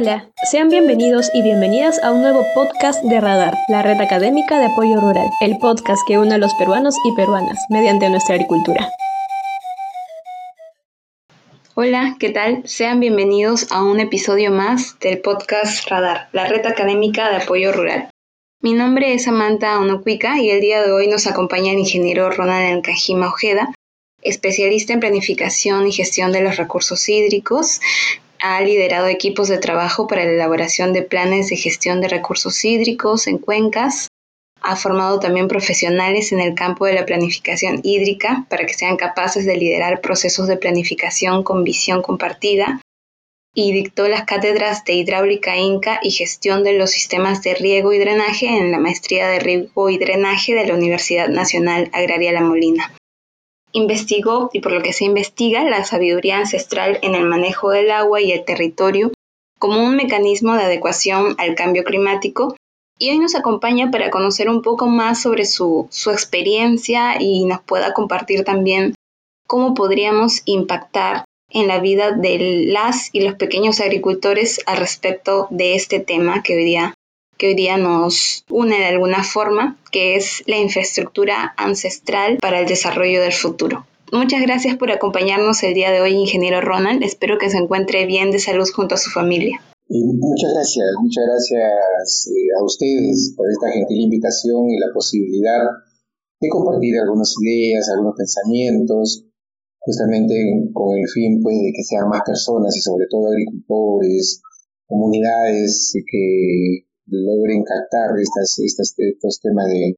Hola, sean bienvenidos y bienvenidas a un nuevo podcast de Radar, la red académica de apoyo rural, el podcast que une a los peruanos y peruanas mediante nuestra agricultura. Hola, ¿qué tal? Sean bienvenidos a un episodio más del podcast Radar, la red académica de apoyo rural. Mi nombre es Samantha Onocuica y el día de hoy nos acompaña el ingeniero Ronald Encajima Ojeda, especialista en planificación y gestión de los recursos hídricos, ha liderado equipos de trabajo para la elaboración de planes de gestión de recursos hídricos en cuencas. Ha formado también profesionales en el campo de la planificación hídrica para que sean capaces de liderar procesos de planificación con visión compartida. Y dictó las cátedras de hidráulica inca y gestión de los sistemas de riego y drenaje en la maestría de riego y drenaje de la Universidad Nacional Agraria La Molina investigó y por lo que se investiga la sabiduría ancestral en el manejo del agua y el territorio como un mecanismo de adecuación al cambio climático. Y hoy nos acompaña para conocer un poco más sobre su, su experiencia y nos pueda compartir también cómo podríamos impactar en la vida de las y los pequeños agricultores al respecto de este tema que hoy día que hoy día nos une de alguna forma, que es la infraestructura ancestral para el desarrollo del futuro. Muchas gracias por acompañarnos el día de hoy, ingeniero Ronald. Espero que se encuentre bien de salud junto a su familia. muchas gracias, muchas gracias eh, a ustedes por esta gentil invitación y la posibilidad de compartir algunas ideas, algunos pensamientos, justamente con el fin pues, de que sean más personas y sobre todo agricultores, comunidades que logren captar estas, estos temas de,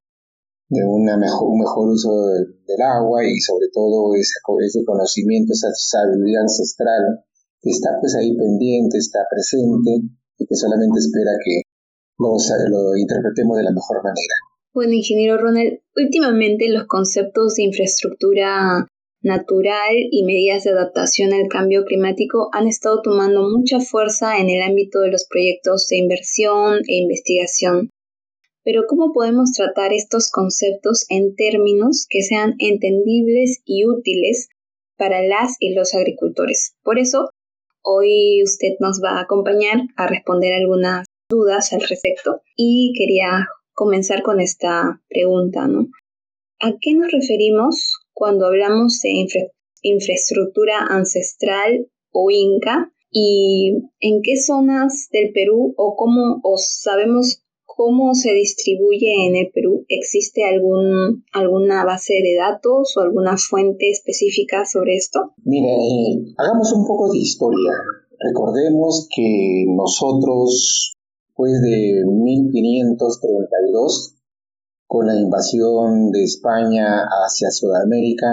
de una mejor, un mejor uso del, agua y sobre todo ese, ese conocimiento, esa sabiduría ancestral que está pues ahí pendiente, está presente y que solamente espera que lo, lo interpretemos de la mejor manera. Bueno, ingeniero Ronald, últimamente los conceptos de infraestructura natural y medidas de adaptación al cambio climático han estado tomando mucha fuerza en el ámbito de los proyectos de inversión e investigación. Pero ¿cómo podemos tratar estos conceptos en términos que sean entendibles y útiles para las y los agricultores? Por eso, hoy usted nos va a acompañar a responder algunas dudas al respecto y quería comenzar con esta pregunta, ¿no? ¿A qué nos referimos cuando hablamos de infraestructura ancestral o inca y en qué zonas del Perú o cómo o sabemos cómo se distribuye en el Perú? ¿Existe algún, alguna base de datos o alguna fuente específica sobre esto? Mire, eh, hagamos un poco de historia. Recordemos que nosotros, pues de 1532, con la invasión de España hacia Sudamérica,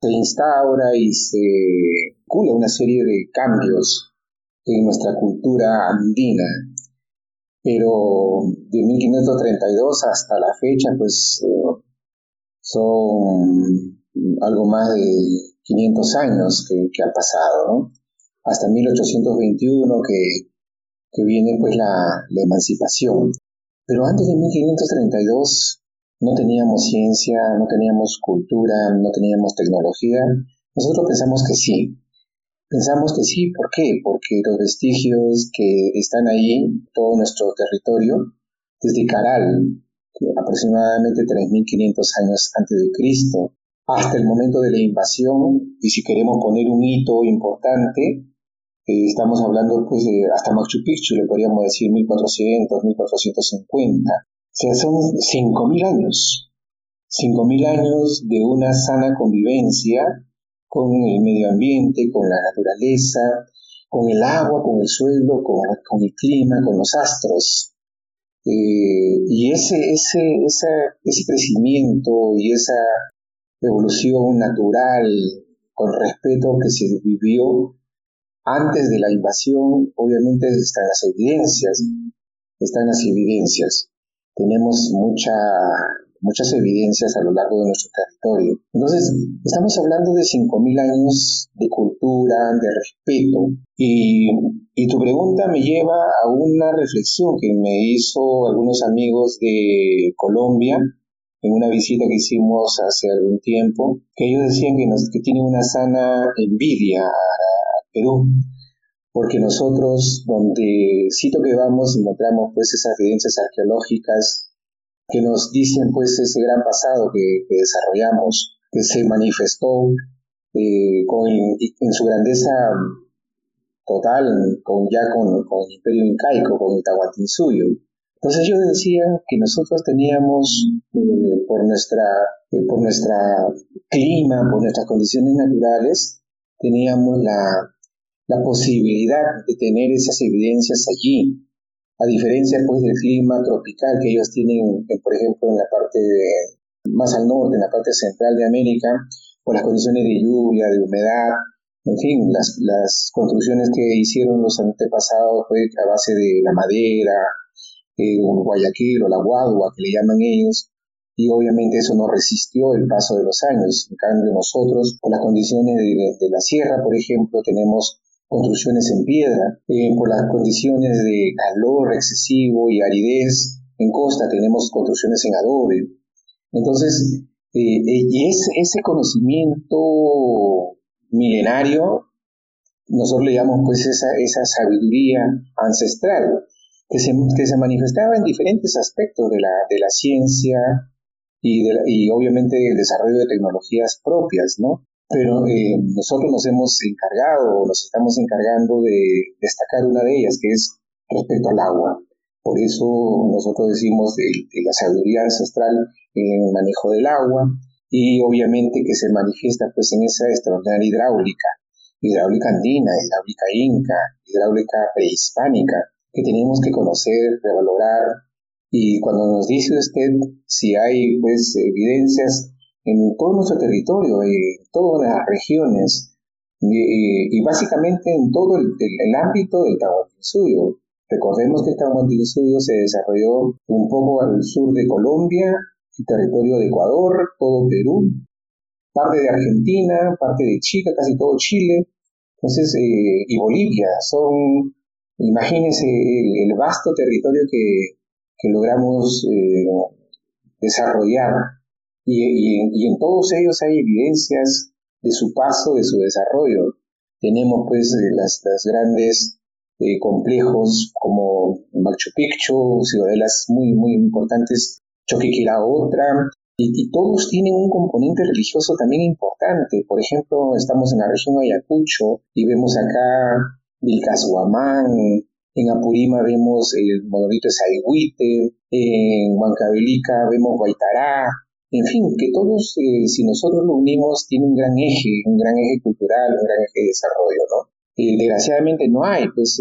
se instaura y se cula una serie de cambios en nuestra cultura andina. Pero de 1532 hasta la fecha, pues eh, son algo más de 500 años que, que han pasado, ¿no? Hasta 1821 que, que viene pues la emancipación. Pero antes de 1532 no teníamos ciencia, no teníamos cultura, no teníamos tecnología, nosotros pensamos que sí. Pensamos que sí, ¿por qué? Porque los vestigios que están ahí, todo nuestro territorio, desde Caral, aproximadamente 3.500 años antes de Cristo, hasta el momento de la invasión, y si queremos poner un hito importante, eh, estamos hablando pues de hasta Machu Picchu, le podríamos decir 1400, 1450. Sea, son 5.000 años. 5.000 años de una sana convivencia con el medio ambiente, con la naturaleza, con el agua, con el suelo, con, el clima, con los astros. Eh, y ese, ese, ese crecimiento y esa evolución natural con respeto que se vivió antes de la invasión, obviamente están las evidencias, están las evidencias tenemos mucha, muchas evidencias a lo largo de nuestro territorio. Entonces, estamos hablando de 5.000 años de cultura, de respeto, y, y, tu pregunta me lleva a una reflexión que me hizo algunos amigos de Colombia en una visita que hicimos hace algún tiempo, que ellos decían que, nos, que tienen una sana envidia a, Perú, porque nosotros donde sitio que vamos encontramos pues esas evidencias arqueológicas que nos dicen pues ese gran pasado que, desarrollamos, que se manifestó eh, con en su grandeza total, con, ya con, el imperio incaico, con el Tahuantinsuyo. Entonces ellos decían que nosotros teníamos, eh, por, nuestra, eh, por nuestra clima, por nuestras condiciones naturales, teníamos la, la posibilidad de tener esas evidencias allí, a diferencia pues del clima tropical que ellos tienen, eh, por ejemplo, en la parte más al norte, en la parte central de América, por las condiciones de lluvia, de humedad, en fin, las, las construcciones que hicieron los antepasados fue a base de la madera, eh, un guayaquil o la guadua que le llaman ellos, y obviamente eso no resistió el paso de los años. En cambio, nosotros, por las condiciones de, la sierra, por ejemplo, tenemos construcciones en piedra, eh, por las condiciones de calor excesivo y aridez en costa, tenemos construcciones en adobe. Entonces, eh, y es, ese conocimiento milenario, nosotros le llamamos pues esa, esa sabiduría ancestral, que se, que se manifestaba en diferentes aspectos de la, de la ciencia y, de y obviamente el desarrollo de tecnologías propias, ¿no? Pero eh, nosotros nos hemos encargado, nos estamos encargando de destacar una de ellas, que es respecto al agua. Por eso nosotros decimos de, de la sabiduría ancestral en el manejo del agua, y obviamente que se manifiesta pues en esa extraordinaria hidráulica, hidráulica andina, hidráulica inca, hidráulica prehispánica, que tenemos que conocer, revalorar, y cuando nos dice usted si hay pues evidencias en todo nuestro territorio, en todas las regiones, y, básicamente en todo el, ámbito del Tahuantinsuyo. Recordemos que el Tahuantinsuyo se desarrolló un poco al sur de Colombia territorio de Ecuador, todo Perú, parte de Argentina, parte de Chile, casi todo Chile, entonces, eh, y Bolivia, son, imagínense el, vasto territorio que, que logramos eh, desarrollar, y, en todos ellos hay evidencias de su paso, de su desarrollo. Tenemos pues eh, las, grandes complejos como Machu Picchu, ciudadelas muy, muy importantes la otra, y, todos tienen un componente religioso también importante. Por ejemplo, estamos en la región Ayacucho y vemos acá Vilcashuamán, en Apurima vemos el monolito de Saigüite, en Huancavelica vemos Guaitará, en fin, que todos, eh, si nosotros lo unimos, tiene un gran eje, un gran eje cultural, un gran eje de desarrollo, ¿no? Eh, desgraciadamente no hay, pues,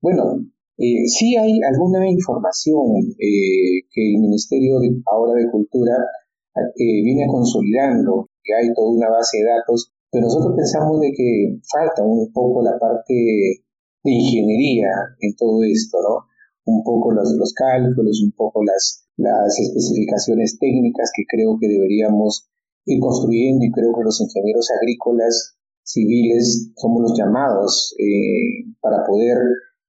bueno, eh, sí hay alguna información eh, que el Ministerio de, ahora de Cultura eh, viene consolidando, que hay toda una base de datos, pero nosotros pensamos de que falta un poco la parte de ingeniería en todo esto, ¿no? Un poco los, los cálculos, un poco las, las especificaciones técnicas que creo que deberíamos ir construyendo y creo que los ingenieros agrícolas civiles somos los llamados para poder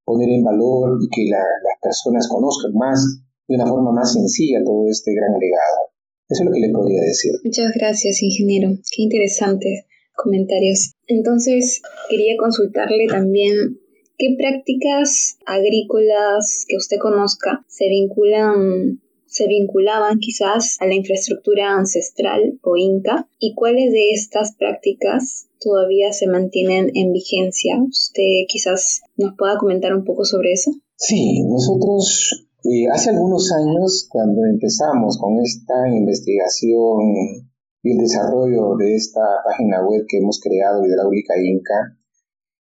poner en valor y que las personas conozcan más de una forma más sencilla todo este gran legado. Eso es lo que le podría decir. Muchas gracias, ingeniero. Qué interesantes comentarios. Entonces, quería consultarle también qué prácticas agrícolas que usted conozca se vinculan se vinculaban quizás a la infraestructura ancestral o inca y cuáles de estas prácticas todavía se mantienen en vigencia. ¿Usted quizás nos pueda comentar un poco sobre eso? Sí, nosotros eh, hace algunos años cuando empezamos con esta investigación y el desarrollo de esta página web que hemos creado, Hidráulica Inca,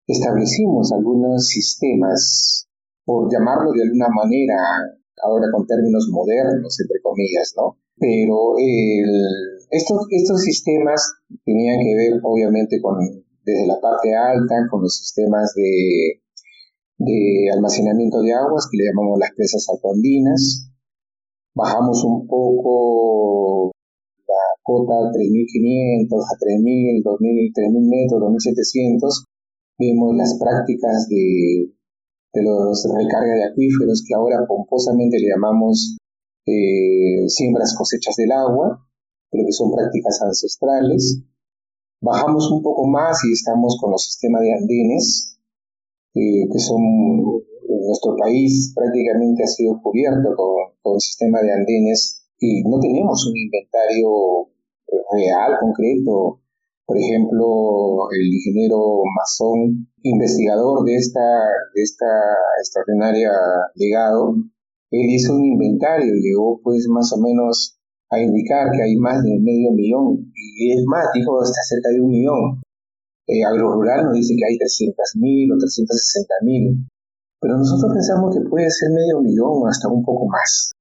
establecimos algunos sistemas, por llamarlo de alguna manera, ahora con términos modernos, entre comillas, ¿no? Pero estos, estos sistemas tenían que ver, obviamente, con desde la parte alta, con los sistemas de, de almacenamiento de aguas, que le llamamos las presas altoandinas. Bajamos un poco la cota 3.500 a 3.000, 2.000, 3.000 metros, 2.700. Vemos las prácticas de de los recarga de acuíferos que ahora pomposamente le llamamos eh, siembras cosechas del agua, pero que son prácticas ancestrales. Bajamos un poco más y estamos con los sistemas de andenes, eh, que son nuestro país prácticamente ha sido cubierto con, con sistema de andenes y no tenemos un inventario eh, real, concreto. Por ejemplo, el ingeniero Mazón, investigador de esta, de esta extraordinaria legado, él hizo un inventario, llegó pues más o menos a indicar que hay más de medio millón, y es más, dijo hasta cerca de un millón. Eh, Agrorural nos dice que hay 300.000 o 360.000, pero nosotros pensamos que puede ser medio millón o hasta un poco más.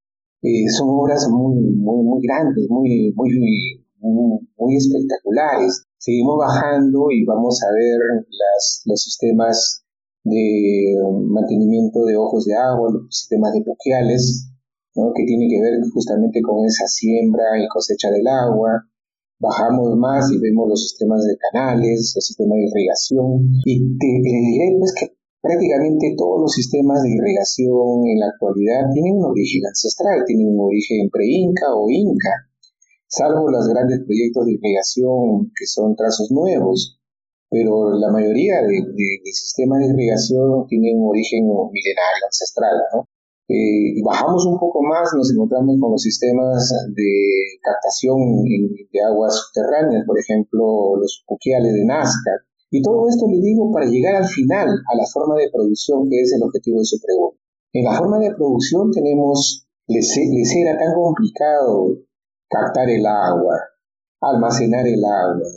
Eh, son obras muy, muy, muy grandes, muy, muy, muy, espectaculares. Seguimos bajando y vamos a ver los sistemas de mantenimiento de ojos de agua, los sistemas de puquiales, que tiene que ver justamente con esa siembra y cosecha del agua. Bajamos más y vemos los sistemas de canales, los sistemas de irrigación. Y te, diré pues que prácticamente todos los sistemas de irrigación en la actualidad tienen un origen ancestral, tienen un origen pre-inca o inca, salvo los grandes proyectos de irrigación que son trazos nuevos, pero la mayoría de, sistemas de irrigación tienen un origen milenario, ancestral, ¿no? Eh, bajamos un poco más, nos encontramos con los sistemas de captación de aguas subterráneas, por ejemplo, los puquiales de Nazca. Y todo esto le digo para llegar al final, a la forma de producción, que es el objetivo de su pregunta. En la forma de producción tenemos, les, les era tan complicado captar el agua, almacenar el agua,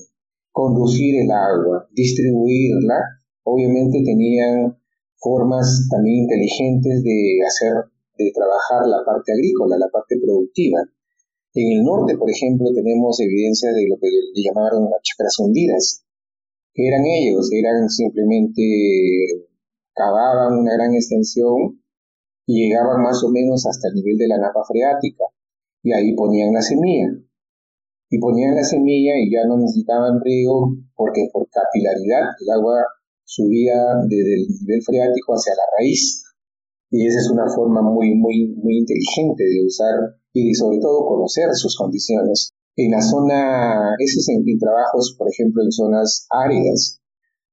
conducir el agua, distribuirla, obviamente tenían formas también inteligentes de hacer, de trabajar la parte agrícola, la parte productiva. En el norte, por ejemplo, tenemos evidencia de lo que llamaron las chacras hundidas. que eran ellos? Eran simplemente cavaban una gran extensión y llegaban más o menos hasta el nivel de la napa freática y ahí ponían la semilla y ponían la semilla y ya no necesitaban riego porque por capilaridad el agua subía desde el nivel freático hacia la raíz. Y esa es una forma muy, muy, muy inteligente de usar y sobre todo conocer sus condiciones. En la zona, eso es trabajos, por ejemplo, en zonas áridas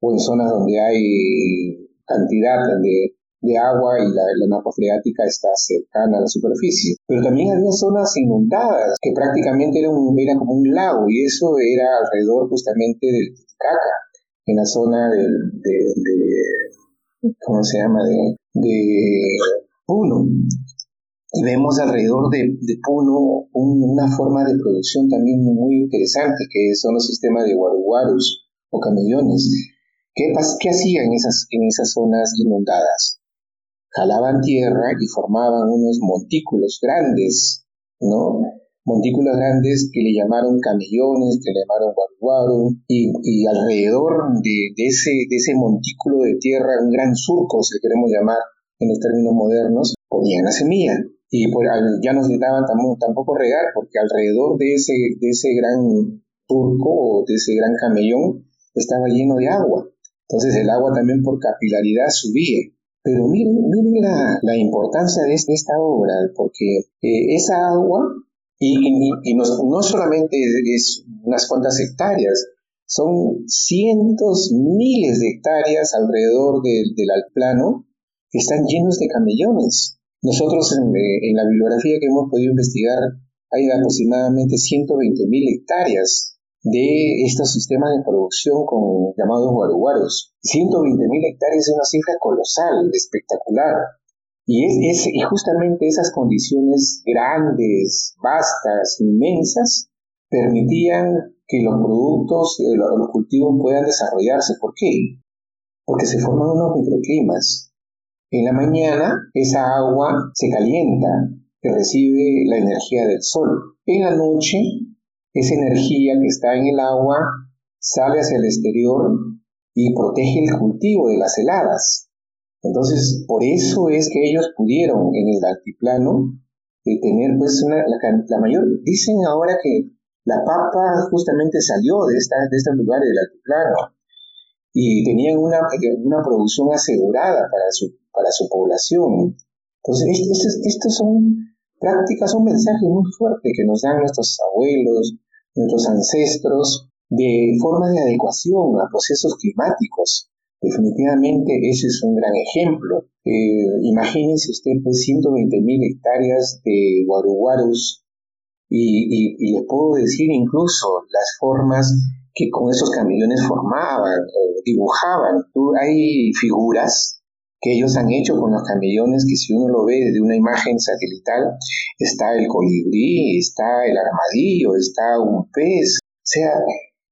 o en zonas donde hay cantidad de de agua y la, la napa freática está cercana a la superficie. Pero también había zonas inundadas que prácticamente era, un, como un lago y eso era alrededor justamente del Titicaca, en la zona del, de, ¿cómo se llama? De, de Puno. Y vemos alrededor de, de Puno una forma de producción también muy interesante, que son los sistemas de guaruguarus o camellones. ¿Qué, ¿Qué hacían esas, en esas zonas inundadas? Jalaban tierra y formaban unos montículos grandes, ¿no? Montículos grandes que le llamaron camellones, que le llamaron guaruguaru, y, y alrededor de, ese, de ese montículo de tierra, un gran surco, si queremos llamar en los términos modernos, ponían la semilla. Y por, ya no necesitaban tampoco, regar, porque alrededor de ese, de ese gran surco o de ese gran camellón estaba lleno de agua. Entonces el agua también por capilaridad subía. Pero miren, miren la, importancia de esta obra, porque eh, esa agua, y, no, solamente es, unas cuantas hectáreas, son cientos, miles de hectáreas alrededor del altiplano que están llenos de camellones. Nosotros en, eh, en, la bibliografía que hemos podido investigar hay aproximadamente 120 mil hectáreas de estos sistemas de producción con llamados guaruguaros. 120 mil hectáreas es una cifra colosal, espectacular. Y, es, y justamente esas condiciones grandes, vastas, inmensas, permitían que los productos, eh, los cultivos puedan desarrollarse. ¿Por qué? Porque se forman unos microclimas. En la mañana esa agua se calienta, que recibe la energía del sol. En la noche esa energía que está en el agua sale hacia el exterior y protege el cultivo de las heladas. Entonces, por eso es que ellos pudieron en el altiplano de tener pues una, la, mayor, dicen ahora que la papa justamente salió de, esta, de estos lugares del altiplano y tenían una, una producción asegurada para su, para su población. Entonces, estos, estos son prácticas, son mensajes muy fuertes que nos dan nuestros abuelos, nuestros ancestros, de formas de adecuación a procesos climáticos. Definitivamente ese es un gran ejemplo. Eh, imagínense usted pues 120 mil hectáreas de guaruguarus y, y, les puedo decir incluso las formas que con esos camiones formaban o dibujaban. hay figuras que ellos han hecho con los camellones, que si uno lo ve desde una imagen satelital, está el colibrí, está el armadillo, está un pez. O sea,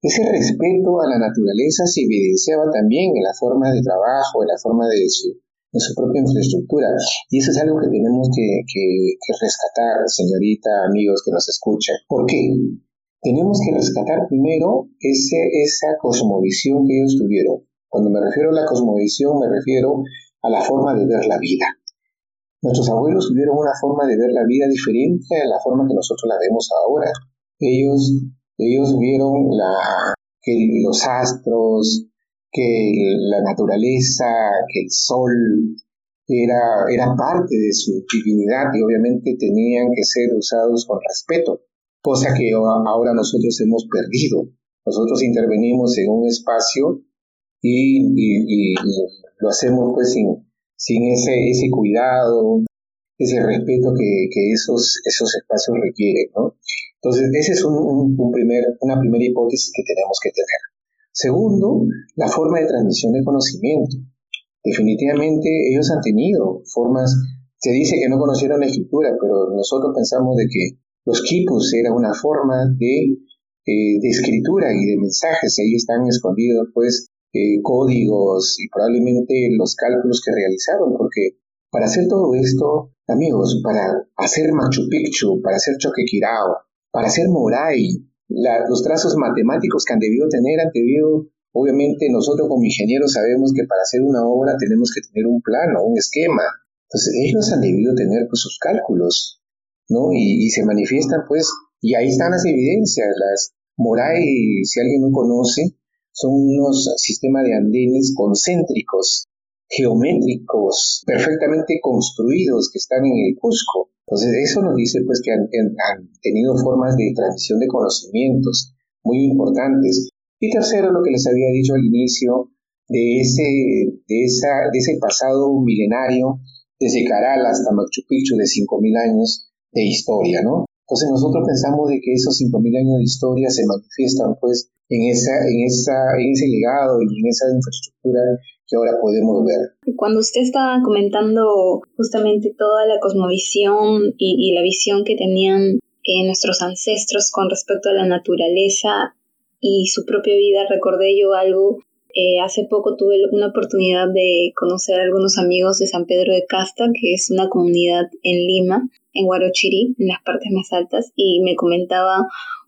ese respeto a la naturaleza se evidenciaba también en la forma de trabajo, en la forma de su, su propia infraestructura. Y eso es algo que tenemos que, que rescatar, señorita, amigos que nos escuchan. ¿Por qué? Tenemos que rescatar primero ese, esa cosmovisión que ellos tuvieron. Cuando me refiero a la cosmovisión, me refiero a la forma de ver la vida. Nuestros abuelos tuvieron una forma de ver la vida diferente a la forma que nosotros la vemos ahora. Ellos, ellos vieron que los astros, que la naturaleza, que el sol era, era parte de su divinidad y obviamente tenían que ser usados con respeto, cosa que ahora nosotros hemos perdido. Nosotros intervenimos en un espacio y, y, lo hacemos pues sin, sin ese, ese cuidado, ese respeto que, que esos, esos espacios requieren, ¿no? Entonces, esa es un, un, primer, una primera hipótesis que tenemos que tener. Segundo, la forma de transmisión de conocimiento. Definitivamente ellos han tenido formas, se dice que no conocieron la escritura, pero nosotros pensamos de que los quipus era una forma de, eh, de escritura y de mensajes, ahí están escondidos pues eh, códigos y probablemente los cálculos que realizaron, porque para hacer todo esto, amigos, para hacer Machu Picchu, para hacer Choquequirao, para hacer Moray, los trazos matemáticos que han debido tener, han debido, obviamente nosotros como ingenieros sabemos que para hacer una obra tenemos que tener un plano, un esquema. Entonces ellos han debido tener pues, sus cálculos, ¿no? Y, y se manifiestan pues, y ahí están las evidencias, las Moray, si alguien no conoce, son unos sistemas de andenes concéntricos, geométricos, perfectamente construidos que están en el Cusco. Entonces eso nos dice pues que han, tenido formas de transmisión de conocimientos muy importantes. Y tercero, lo que les había dicho al inicio, de ese, de esa, de ese pasado milenario, desde Caral hasta Machu Picchu de 5.000 años de historia, ¿no? Entonces nosotros pensamos de que esos 5.000 años de historia se manifiestan pues en, esa, en, esa, en ese legado y en esa infraestructura que ahora podemos ver. Cuando usted estaba comentando justamente toda la cosmovisión y, la visión que tenían eh, nuestros ancestros con respecto a la naturaleza y su propia vida, recordé yo algo. Eh, hace poco tuve una oportunidad de conocer a algunos amigos de San Pedro de Casta, que es una comunidad en Lima, en Huarochirí, en las partes más altas, y me comentaba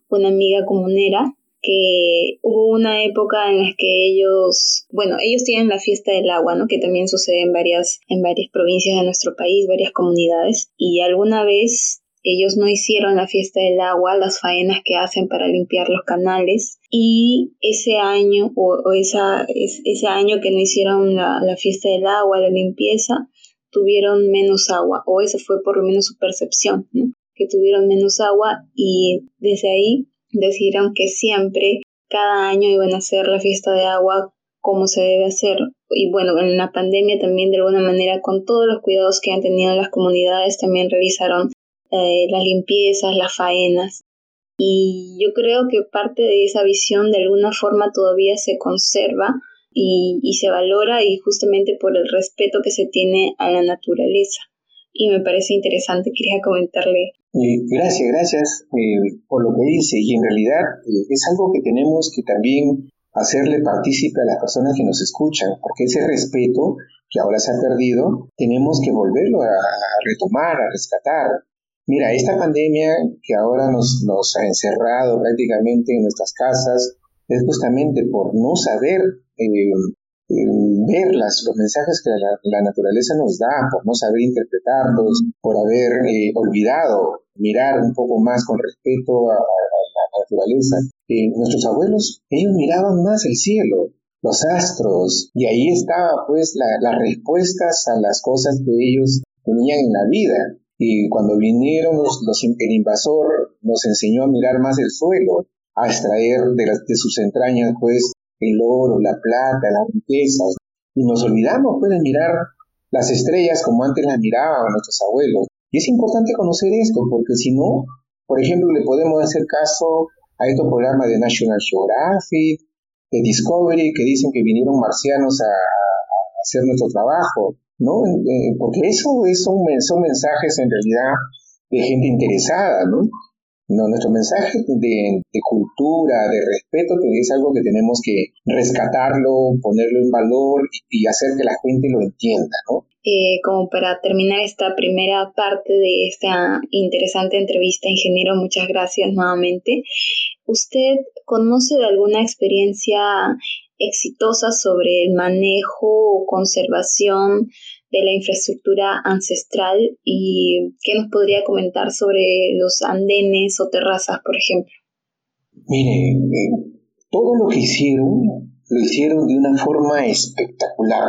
una amiga comunera que hubo una época en la que ellos, bueno, ellos tienen la fiesta del agua, ¿no? Que también sucede en varias, en varias provincias de nuestro país, varias comunidades, y alguna vez ellos no hicieron la fiesta del agua, las faenas que hacen para limpiar los canales, y ese año, o, esa, ese año que no hicieron la, la fiesta del agua, la limpieza, tuvieron menos agua, o esa fue por lo menos su percepción, ¿no? que tuvieron menos agua y desde ahí decidieron que siempre, cada año iban a hacer la fiesta de agua como se debe hacer. Y bueno, en la pandemia también de alguna manera, con todos los cuidados que han tenido las comunidades, también realizaron eh, las limpiezas, las faenas. Y yo creo que parte de esa visión de alguna forma todavía se conserva y, se valora y justamente por el respeto que se tiene a la naturaleza. Y me parece interesante, quería comentarle gracias, gracias eh, por lo que dice. Y en realidad eh, es algo que tenemos que también hacerle partícipe a las personas que nos escuchan, porque ese respeto que ahora se ha perdido, tenemos que volverlo a, retomar, a rescatar. Mira, esta pandemia que ahora nos, nos ha encerrado prácticamente en nuestras casas es justamente por no saber eh, ver las, los mensajes que la, naturaleza nos da, por no saber interpretarlos, por haber eh, olvidado mirar un poco más con respeto a, la naturaleza. Eh, nuestros abuelos, ellos miraban más el cielo, los astros, y ahí estaba pues las respuestas a las cosas que ellos tenían en la vida. Y cuando vinieron los, los, el invasor, nos enseñó a mirar más el suelo, a extraer de, de sus entrañas pues el oro, la plata, las riquezas. Y nos olvidamos pues de mirar las estrellas como antes las miraban nuestros abuelos. Y es importante conocer esto, porque si no, por ejemplo, le podemos hacer caso a estos programas de National Geographic, de Discovery, que dicen que vinieron marcianos a, hacer nuestro trabajo, ¿no? Porque eso, eso son mensajes en realidad de gente interesada, ¿no? No, nuestro mensaje de, cultura, de respeto, es algo que tenemos que rescatarlo, ponerlo en valor y, hacer que la gente lo entienda, ¿no? Eh, como para terminar esta primera parte de esta interesante entrevista, ingeniero, muchas gracias nuevamente. ¿Usted conoce de alguna experiencia exitosa sobre el manejo o conservación de la infraestructura ancestral y qué nos podría comentar sobre los andenes o terrazas, por ejemplo. Mire, eh, todo lo que hicieron lo hicieron de una forma espectacular.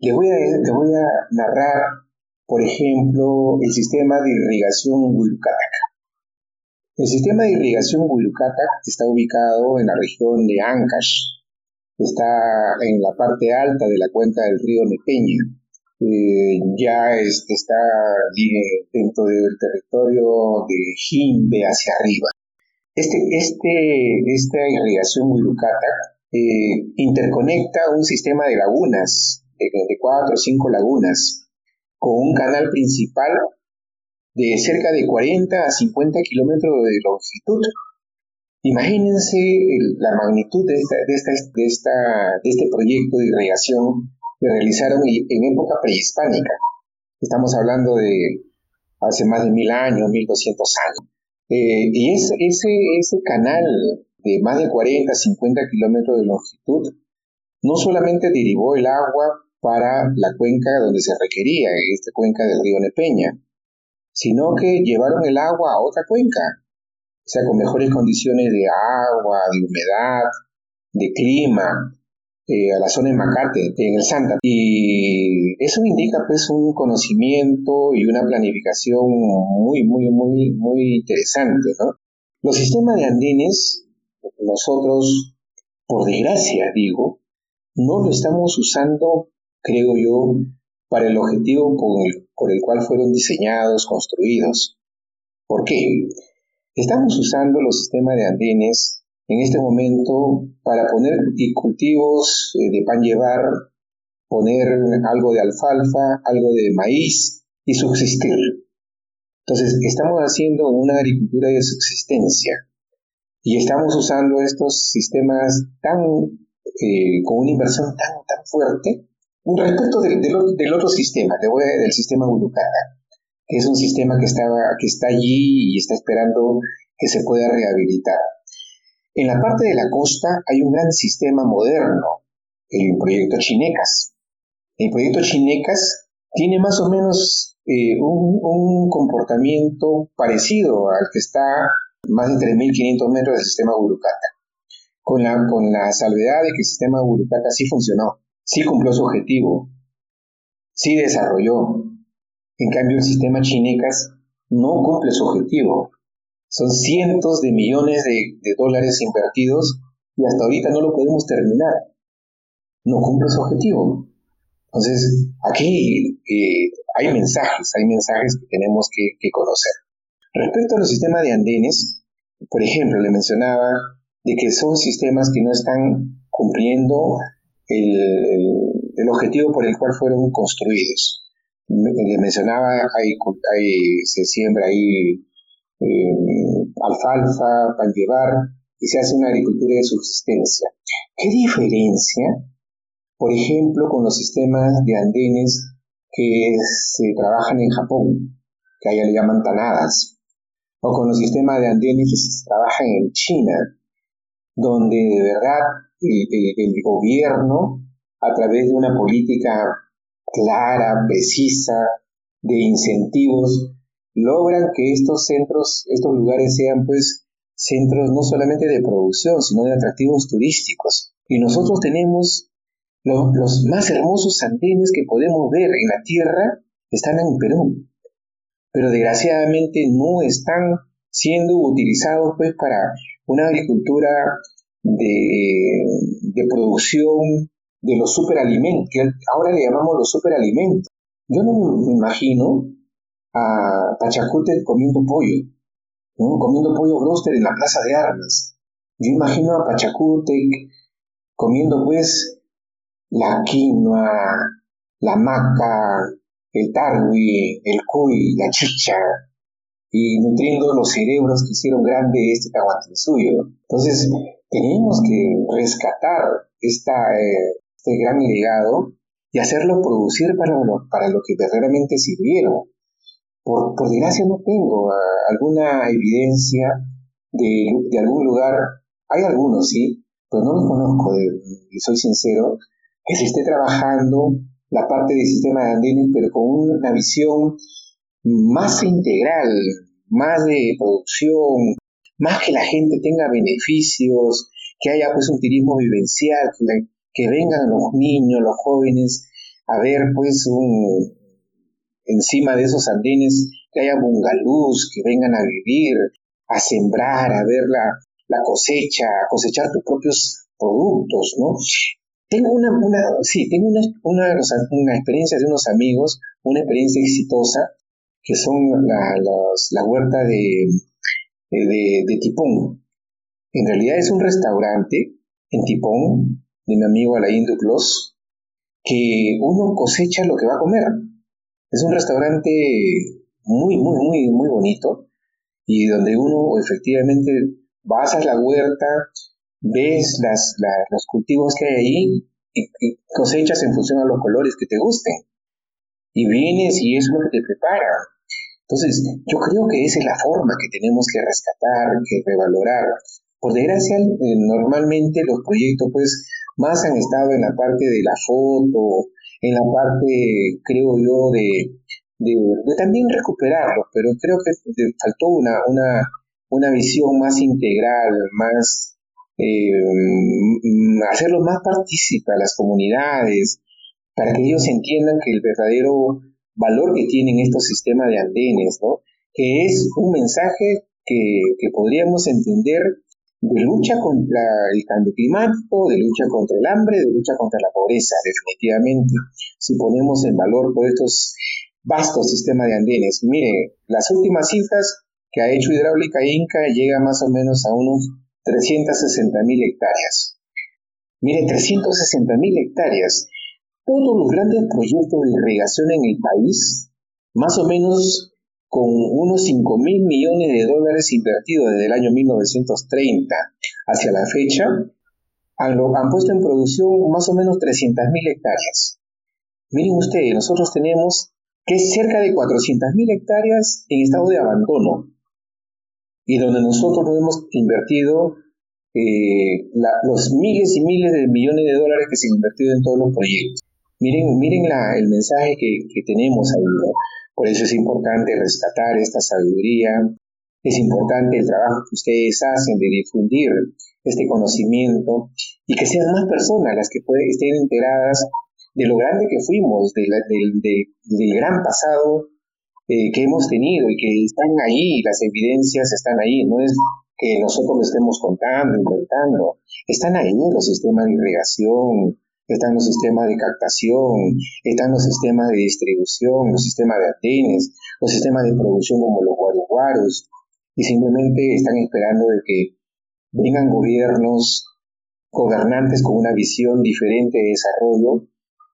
Le voy a, le voy a narrar, por ejemplo, el sistema de irrigación Huirucatac. El sistema de irrigación Huirucatac está ubicado en la región de Ancash, está en la parte alta de la cuenca del río Nepeña eh, ya está dentro del territorio de Jimbe hacia arriba. Este, este, esta irrigación Huirucata eh, interconecta un sistema de lagunas, de, cuatro o cinco lagunas, con un canal principal de cerca de 40 a 50 kilómetros de longitud. Imagínense la magnitud de, esta, de, esta, de, esta, de este proyecto de irrigación que realizaron en época prehispánica. Estamos hablando de hace más de mil años, mil doscientos años. Eh, y ese, ese canal de más de 40, 50 kilómetros de longitud no solamente derivó el agua para la cuenca donde se requería, esta cuenca del río Nepeña, sino que llevaron el agua a otra cuenca, o sea, con mejores condiciones de agua, de humedad, de clima, eh, a la zona de Macate, en el Santa. Y eso indica pues un conocimiento y una planificación muy, muy, muy, muy interesante, ¿no? Los sistemas de andenes, nosotros, por desgracia digo, no lo estamos usando, creo yo, para el objetivo por el, por el cual fueron diseñados, construidos. ¿Por qué? Estamos usando los sistemas de andenes en este momento para poner cultivos eh, de pan llevar, poner algo de alfalfa, algo de maíz y subsistir. Entonces, estamos haciendo una agricultura de subsistencia y estamos usando estos sistemas tan, eh, con una inversión tan, tan fuerte, respecto del, otro sistema, del sistema Urucata, que es un sistema que está allí y está esperando que se pueda rehabilitar. En la parte de la costa hay un gran sistema moderno, el proyecto Chinecas. El proyecto Chinecas tiene más o menos eh, un, comportamiento parecido al que está más de 3.500 metros del sistema Urucata, con la, con la salvedad de que el sistema Urucata sí funcionó, sí cumplió su objetivo, sí desarrolló. En cambio, el sistema Chinecas no cumple su objetivo. Son cientos de millones de, dólares invertidos y hasta ahorita no lo podemos terminar. No cumple su objetivo. Entonces, aquí eh, hay mensajes, hay mensajes que tenemos que, conocer. Respecto a los sistemas de andenes, por ejemplo, le mencionaba de que son sistemas que no están cumpliendo el, objetivo por el cual fueron construidos. Le mencionaba, hay, hay, se siembra ahí eh, alfalfa, para llevar, y se hace una agricultura de subsistencia. ¿Qué diferencia, por ejemplo, con los sistemas de andenes que se trabajan en Japón, que allá le llaman tanadas, o con los sistemas de andenes que se trabajan en China, donde de verdad el gobierno, a través de una política clara, precisa, de incentivos, logran que estos centros, estos lugares sean pues centros no solamente de producción, sino de atractivos turísticos. Y nosotros tenemos los más hermosos andenes que podemos ver en la tierra, están en Perú. Pero desgraciadamente no están siendo utilizados pues para una agricultura de, de producción de los superalimentos, que ahora le llamamos los superalimentos. Yo no me imagino a Pachacute comiendo pollo, comiendo pollo broster en la plaza de armas. Yo imagino a Pachacute comiendo pues la quinoa, la maca, el tarwi, el cuy, la chicha, y nutriendo los cerebros que hicieron grande este suyo. Entonces, tenemos que rescatar esta, eh, este gran legado y hacerlo producir para lo, para lo que verdaderamente sirvieron. Por, por desgracia no tengo ah, alguna evidencia de, de, algún lugar, hay algunos, sí, pero no los conozco, y soy sincero, que se esté trabajando la parte del sistema de andenes, pero con una visión más integral, más de producción, más que la gente tenga beneficios, que haya pues un turismo vivencial, que, vengan los niños, los jóvenes a ver pues un, encima de esos andenes, que haya bungalús, que vengan a vivir, a sembrar, a ver la, la cosecha, a cosechar tus propios productos, ¿no? Tengo una, una sí, tengo una, una, una, experiencia de unos amigos, una experiencia exitosa, que son la, huerta de, de, de, Tipón. En realidad es un restaurante en Tipón, de mi amigo Alain Duclos, que uno cosecha lo que va a comer. Es un restaurante muy, muy, muy, muy bonito y donde uno efectivamente vas a la huerta, ves las, los cultivos que hay ahí y, cosechas en función a los colores que te gusten. Y vienes y es lo que te prepara. Entonces, yo creo que esa es la forma que tenemos que rescatar, que revalorar. Por desgracia, eh, normalmente los proyectos, pues, más han estado en la parte de la foto, en la parte, creo yo, de, de, también recuperarlos, pero creo que faltó una, una, una visión más integral, más eh, mm, hacerlos más partícipes a las comunidades, para que ellos entiendan que el verdadero valor que tienen estos sistemas de andenes, ¿no? que es un mensaje que, que podríamos entender de lucha contra el cambio climático, de lucha contra el hambre, de lucha contra la pobreza, definitivamente, si ponemos en valor todos estos vastos sistemas de andenes. Mire, las últimas cifras que ha hecho Hidráulica Inca llega más o menos a unos 360 mil hectáreas. Mire, 360 mil hectáreas. Todos los grandes proyectos de irrigación en el país, más o menos con unos 5 mil millones de dólares invertidos desde el año 1930 hacia la fecha, han, puesto en producción más o menos 300 mil hectáreas. Miren ustedes, nosotros tenemos que es cerca de 400 mil hectáreas en estado de abandono y donde nosotros no hemos invertido eh, los miles y miles de millones de dólares que se han invertido en todos los proyectos. Miren, miren el mensaje que, tenemos ahí. Por eso es importante rescatar esta sabiduría, es importante el trabajo que ustedes hacen de difundir este conocimiento y que sean más personas las que pueden, estén enteradas de lo grande que fuimos, del, del gran pasado eh, que hemos tenido y que están ahí, las evidencias están ahí, no es que nosotros lo estemos contando, inventando, están ahí los sistemas de irrigación, están los sistemas de captación, están los sistemas de distribución, los sistemas de antenas, los sistemas de producción como los guaruguaros, y simplemente están esperando de que vengan gobiernos, gobernantes con una visión diferente de desarrollo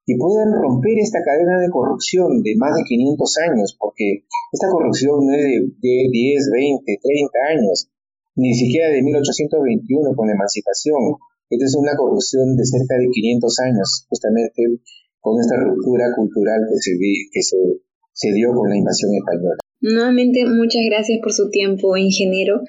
y puedan romper esta cadena de corrupción de más de 500 años, porque esta corrupción no es de, 10, 20, 30 años, ni siquiera de 1821 con la emancipación. Esta es una corrupción de cerca de 500 años, justamente con esta ruptura cultural que se, que se, se dio con la invasión española. Nuevamente, muchas gracias por su tiempo, ingeniero.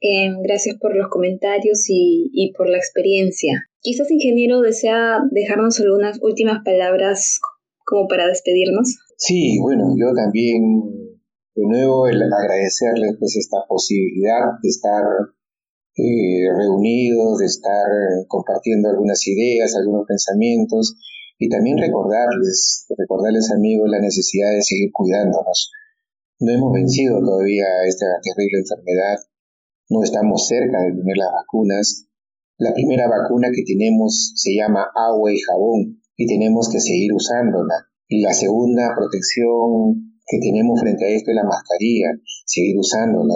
Eh, gracias por los comentarios y, y, por la experiencia. Quizás, ingeniero, desea dejarnos algunas últimas palabras como para despedirnos. Sí, bueno, yo también de nuevo el agradecerles pues esta posibilidad de estar eh, reunidos, de estar compartiendo algunas ideas, algunos pensamientos y también recordarles, recordarles amigos la necesidad de seguir cuidándonos. No hemos vencido todavía esta terrible enfermedad, no estamos cerca de tener las vacunas. La primera vacuna que tenemos se llama agua y jabón y tenemos que seguir usándola. Y la segunda protección que tenemos frente a esto es la mascarilla, seguir usándola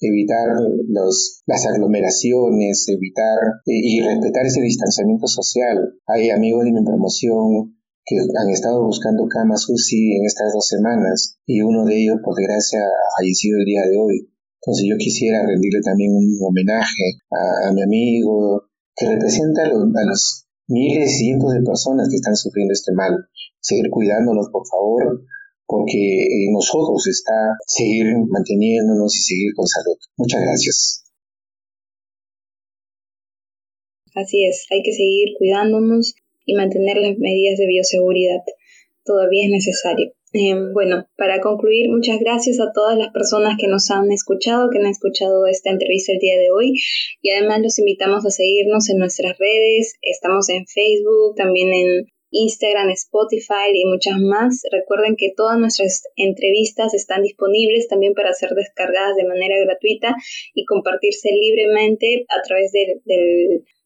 evitar los, las aglomeraciones, evitar eh, y respetar ese distanciamiento social. Hay amigos de mi promoción que han estado buscando camas UCI en estas dos semanas y uno de ellos, por desgracia, ha fallecido el día de hoy. Entonces yo quisiera rendirle también un homenaje a, mi amigo que representa a los, a los miles y cientos de personas que están sufriendo este mal. Seguir cuidándonos, por favor, porque en nosotros está seguir manteniéndonos y seguir con salud. Muchas gracias. Así es, hay que seguir cuidándonos y mantener las medidas de bioseguridad. Todavía es necesario. Em, bueno, para concluir, muchas gracias a todas las personas que nos han escuchado, que han escuchado esta entrevista el día de hoy y además los invitamos a seguirnos en nuestras redes. Estamos en Facebook, también en Instagram, Spotify y muchas más. Recuerden que todas nuestras entrevistas están disponibles también para ser descargadas de manera gratuita y compartirse libremente a través del,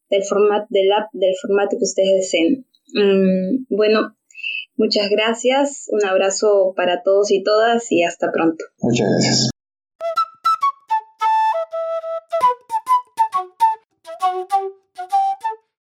del, formato del app, del formato que ustedes deseen. Mm, bueno, muchas gracias, un abrazo para todos y todas y hasta pronto. Muchas gracias.